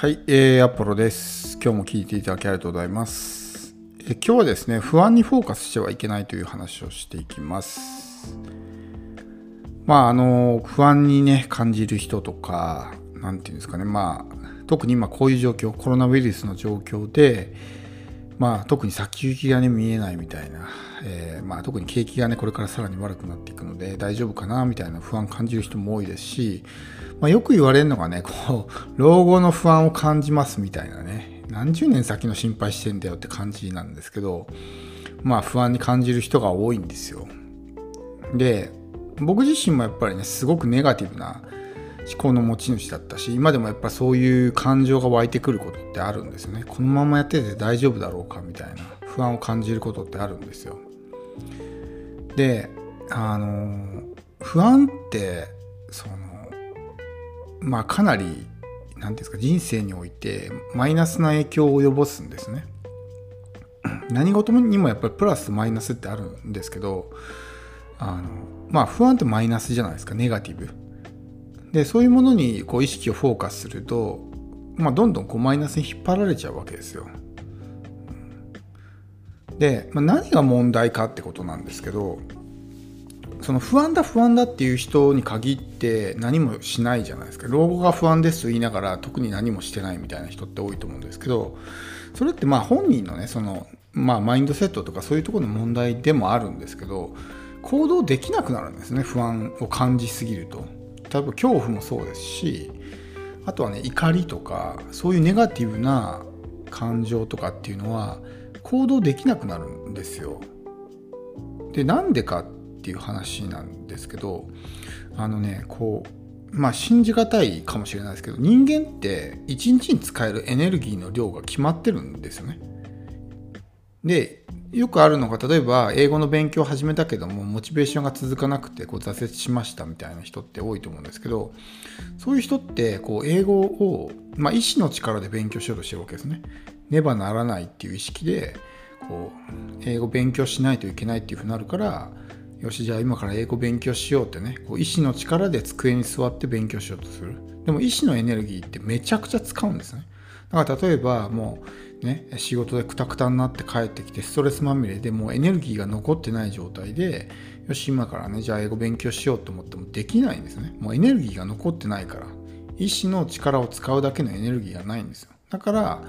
はい、えー、アポロです。今日も聞いていただきありがとうございます。え今日はですね、不安にフォーカスしてはいけないという話をしていきます。まあ、あの、不安にね、感じる人とか、なんていうんですかね、まあ、特に今こういう状況、コロナウイルスの状況で、まあ、特に先行きがね、見えないみたいな、えー、まあ、特に景気がね、これからさらに悪くなっていくので、大丈夫かなみたいな不安感じる人も多いですし、まあ、よく言われるのがね、こう、老後の不安を感じますみたいなね、何十年先の心配してんだよって感じなんですけど、まあ、不安に感じる人が多いんですよ。で、僕自身もやっぱりね、すごくネガティブな思考の持ち主だったし今でもやっぱそういう感情が湧いてくることってあるんですよね。このままやってて大丈夫だろうかみたいな不安を感じることってあるんですよ。であの不安ってそのまあかなり何ですか人生においてマイナスな影響を及ぼすんですね。何事にもやっぱりプラスマイナスってあるんですけどあのまあ不安ってマイナスじゃないですかネガティブ。でそういうものにこう意識をフォーカスすると、まあ、どんどんこうマイナスに引っ張られちゃうわけですよ。で、まあ、何が問題かってことなんですけどその不安だ不安だっていう人に限って何もしないじゃないですか老後が不安ですと言いながら特に何もしてないみたいな人って多いと思うんですけどそれってまあ本人のねその、まあ、マインドセットとかそういうところの問題でもあるんですけど行動できなくなるんですね不安を感じすぎると。例えば恐怖もそうですしあとはね怒りとかそういうネガティブな感情とかっていうのは行動できなくなるんですよ。でなんでかっていう話なんですけどあのねこうまあ信じがたいかもしれないですけど人間って一日に使えるエネルギーの量が決まってるんですよね。でよくあるのが例えば英語の勉強を始めたけどもモチベーションが続かなくてこう挫折しましたみたいな人って多いと思うんですけどそういう人ってこう英語を、まあ、意志の力で勉強しようとしてるわけですね。ねばならないっていう意識でこう英語勉強しないといけないっていうふうになるからよしじゃあ今から英語勉強しようってねこう意志の力で机に座って勉強しようとするでも意志のエネルギーってめちゃくちゃ使うんですねだから例えばもうね、仕事でクタクタになって帰ってきてストレスまみれでもうエネルギーが残ってない状態でよし今からねじゃあ英語勉強しようと思ってもできないんですね。もうエネルギーが残ってないから意志の力を使うだけのエネルギーがないんですよ。だから、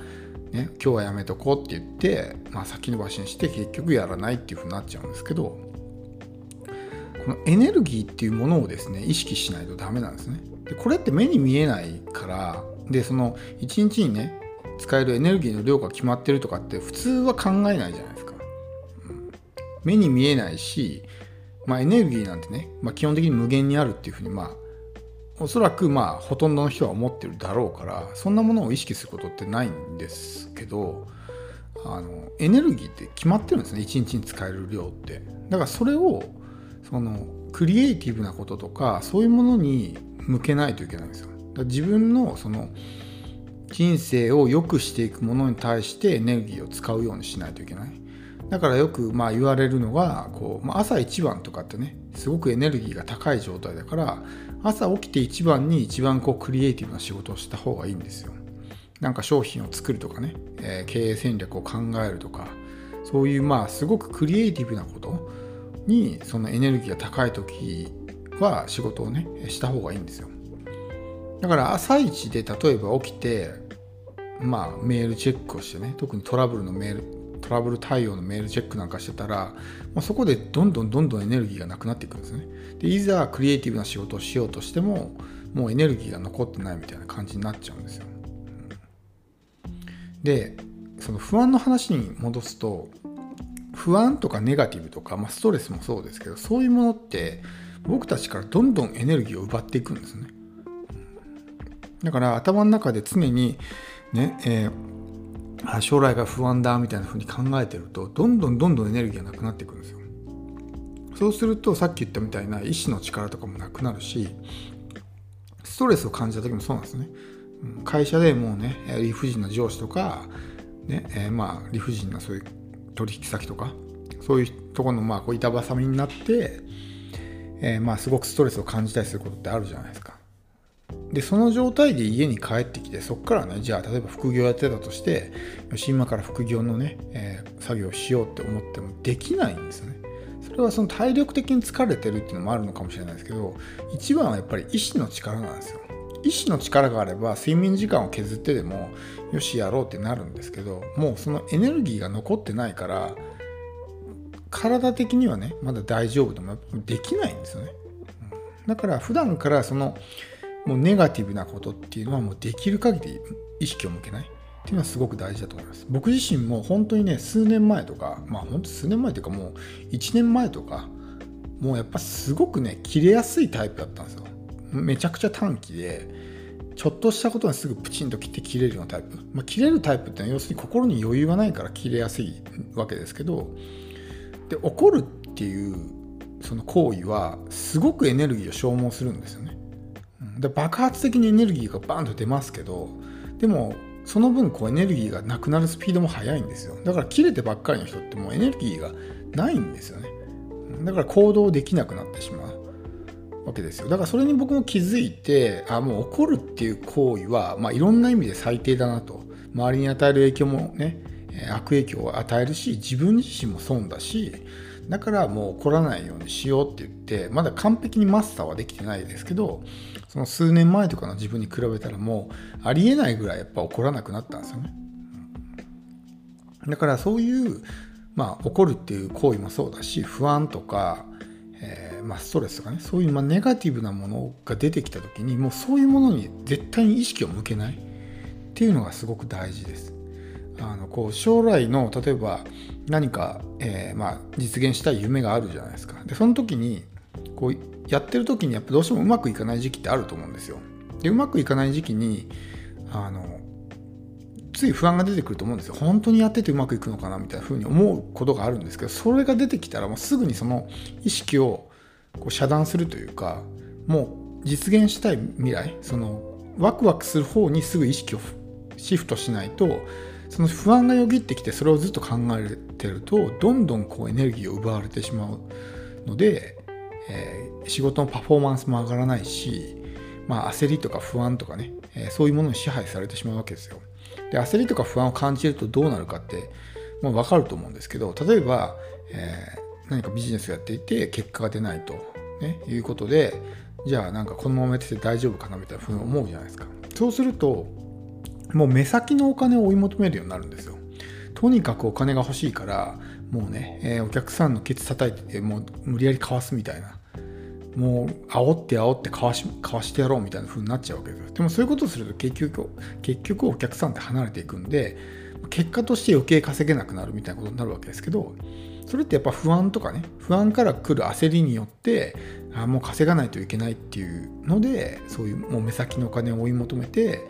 ね、今日はやめとこうって言って、まあ、先延ばしにして結局やらないっていうふうになっちゃうんですけどこのエネルギーっていうものをですね意識しないとダメなんですね。でこれって目に見えないからでその一日にね使えるエネルギーの量が決まってるとかって普通は考えないじゃないですか。目に見えないし、まあ、エネルギーなんてね、まあ、基本的に無限にあるっていうふうにまあおそらくまあほとんどの人は思ってるだろうからそんなものを意識することってないんですけどあのエネルギーって決まってるんですね1日に使える量って。だからそれをそのクリエイティブなこととかそういうものに向けないといけないんですよ。自分のその人生を良くしていくものに対してエネルギーを使うようにしないといけない。だからよくまあ言われるのがこう、まあ、朝一番とかってねすごくエネルギーが高い状態だから朝起きて一番に一番こうクリエイティブな仕事をした方がいいんですよ。なんか商品を作るとかね、えー、経営戦略を考えるとかそういうまあすごくクリエイティブなことにそのエネルギーが高い時は仕事をねした方がいいんですよ。だから朝一で例えば起きてまあ、メールチェックをしてね特にトラブルのメールトラブル対応のメールチェックなんかしてたら、まあ、そこでどんどんどんどんエネルギーがなくなっていくんですね。でいざクリエイティブな仕事をしようとしてももうエネルギーが残ってないみたいな感じになっちゃうんですよ、でその不安の話に戻すと不安とかネガティブとか、まあ、ストレスもそうですけどそういうものって僕たちからどんどんエネルギーを奪っていくんですね。だから頭の中で常にね、えー、将来が不安だみたいな風に考えてるとどんどんどんどんエネルギーがなくなっていくんですよ。そうするとさっき言ったみたいな意志の力とかもなくなるしストレスを感じた時もそうなんですね。会社でもうね理不尽な上司とか、ねえー、まあ理不尽なそういう取引先とかそういうところのまあこう板挟みになって、えー、まあすごくストレスを感じたりすることってあるじゃないですか。でその状態で家に帰ってきてそこからねじゃあ例えば副業やってたとしてよし今から副業のね、えー、作業をしようって思ってもできないんですよね。それはその体力的に疲れてるっていうのもあるのかもしれないですけど一番はやっぱり意志の力なんですよ。意志の力があれば睡眠時間を削ってでもよしやろうってなるんですけどもうそのエネルギーが残ってないから体的にはねまだ大丈夫でもできないんですよね。だから普段からそのもうネガティブなことっていうのはもうできる限り意識を向けないっていうのはすごく大事だと思います。僕自身も本当にね、数年前とか、まあ本当数年前というかもう1年前とか、もうやっぱすごくね、切れやすいタイプだったんですよ。めちゃくちゃ短期で、ちょっとしたことにすぐプチンと切って切れるようなタイプ。まあ、切れるタイプってのは要するに心に余裕がないから切れやすいわけですけど、で、怒るっていうその行為はすごくエネルギーを消耗するんですよね。で爆発的にエネルギーがバンと出ますけどでもその分こうエネルギーがなくなるスピードも速いんですよ。だから切れてばっかりの人ってもうエネルギーがないんですよね。だから行動できなくなってしまうわけですよ。だからそれに僕も気づいてあもう怒るっていう行為は、まあ、いろんな意味で最低だなと。周りに与える影響もね悪影響を与えるし自分自身も損だしだからもう怒らないようにしようって言ってまだ完璧にマスターはできてないですけどその数年前とかの自分に比べたらもうありえないぐらいやっぱ怒らなくなったんですよね。だからそういうまあ怒るっていう行為もそうだし不安とか、えー、まあ、ストレスとかねそういうまあネガティブなものが出てきた時にもうそういうものに絶対に意識を向けないっていうのがすごく大事です。あのこう将来の例えば何か、えー、まあ、実現したい夢があるじゃないですか。でその時にこうやってる時にやっぱどうしてもうまくいかない時期ってあると思うんですよ。でうまくいかない時期にあのつい不安が出てくると思うんですよ。本当にやっててうまくいくのかなみたいな風に思うことがあるんですけどそれが出てきたらもうすぐにその意識をこう遮断するというかもう実現したい未来そのワクワクする方にすぐ意識をシフトしないとその不安がよぎってきてそれをずっと考えてるとどんどんこうエネルギーを奪われてしまうのでえー、仕事のパフォーマンスも上がらないし、まあ、焦りとか不安とかね、えー、そういうものに支配されてしまうわけですよ。で焦りとか不安を感じるとどうなるかって、まあ、分かると思うんですけど例えば、えー、何かビジネスをやっていて結果が出ないと、ね、いうことでじゃあなんかこのままやってて大丈夫かなみたいなふうに思うじゃないですか。そうするともう目先のお金を追い求めるようになるんですよ。とにかくお金が欲しいからもうね、えー、お客さんのケツ叩いてもう無理やりかわすみたいなもう煽って煽ってかわしかわしてやろうみたいな風になっちゃうわけですでもそういうことをすると結局結局お客さんって離れていくんで結果として余計稼げなくなるみたいなことになるわけですけどそれってやっぱ不安とかね不安から来る焦りによってあもう稼がないといけないっていうのでそういうもう目先のお金を追い求めて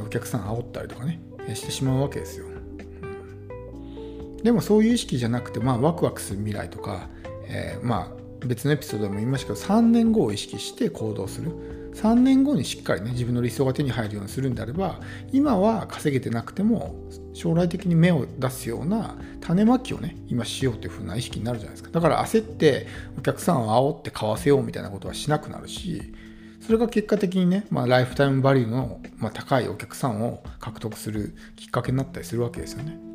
お客さん煽ったりとかねしてしまうわけですよ。でもそういう意識じゃなくて、まあ、ワクワクする未来とか、えー、まあ別のエピソードでも言いましたけど3年後を意識して行動する。3年後にしっかりね自分の理想が手に入るようにするんであれば今は稼げてなくても将来的に芽を出すような種まきをね今しようというふうな意識になるじゃないですか。だから焦ってお客さんを煽って買わせようみたいなことはしなくなるしそれが結果的にね、まあ、ライフタイムバリューの、まあ、高いお客さんを獲得するきっかけになったりするわけですよね。うん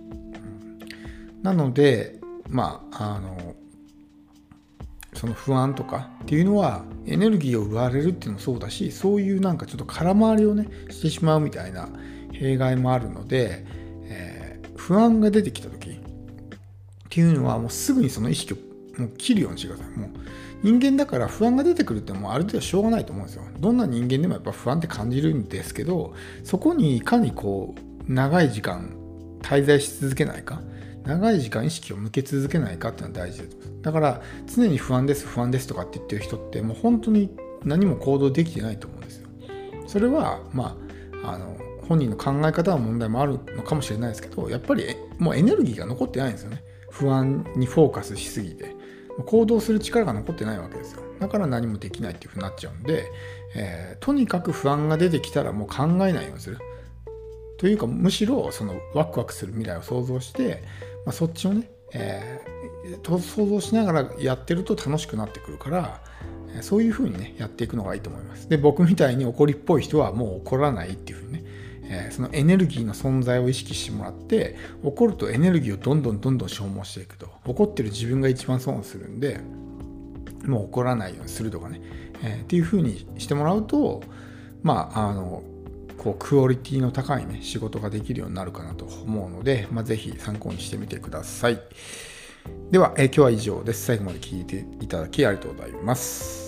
なのでまああのその不安とかっていうのはエネルギーを奪われるっていうのもそうだしそういうなんかちょっと空回りをねしてしまうみたいな弊害もあるので、えー、不安が出てきた時っていうのはもうすぐにその意識をもう切るようにしてください。もう人間だから不安が出てくるってもうある程度しょうがないと思うんですよ。どんな人間でもやっぱ不安って感じるんですけどそこにいかにこう長い時間滞在し続けないか長い時間意識を向け続けないかっていうのは大事だと思います。だから常に不安です不安ですとかって言ってる人ってもう本当に何も行動できてないと思うんですよ。それはまああの本人の考え方の問題もあるのかもしれないですけどやっぱりもうエネルギーが残ってないんですよね。不安にフォーカスしすぎて行動する力が残ってないわけですよ。だから何もできないっていうふうになっちゃうんで、えー、とにかく不安が出てきたらもう考えないようにする。というかむしろそのワクワクする未来を想像してまあ、そっちをね、えー、想像しながらやってると楽しくなってくるから、そういうふうにねやっていくのがいいと思いますで僕みたいに怒りっぽい人はもう怒らないっていうふうにねえそのエネルギーの存在を意識してもらって怒るとエネルギーをどんどんどんどん消耗していくと。怒ってる自分が一番損をするんでもう怒らないようにするとかね、えー、っていうふうにしてもらうとまああのこうクオリティの高いね仕事ができるようになるかなと思うので、まあ、ぜひ参考にしてみてください。では、えー、今日は以上です。最後まで聞いていただきありがとうございます。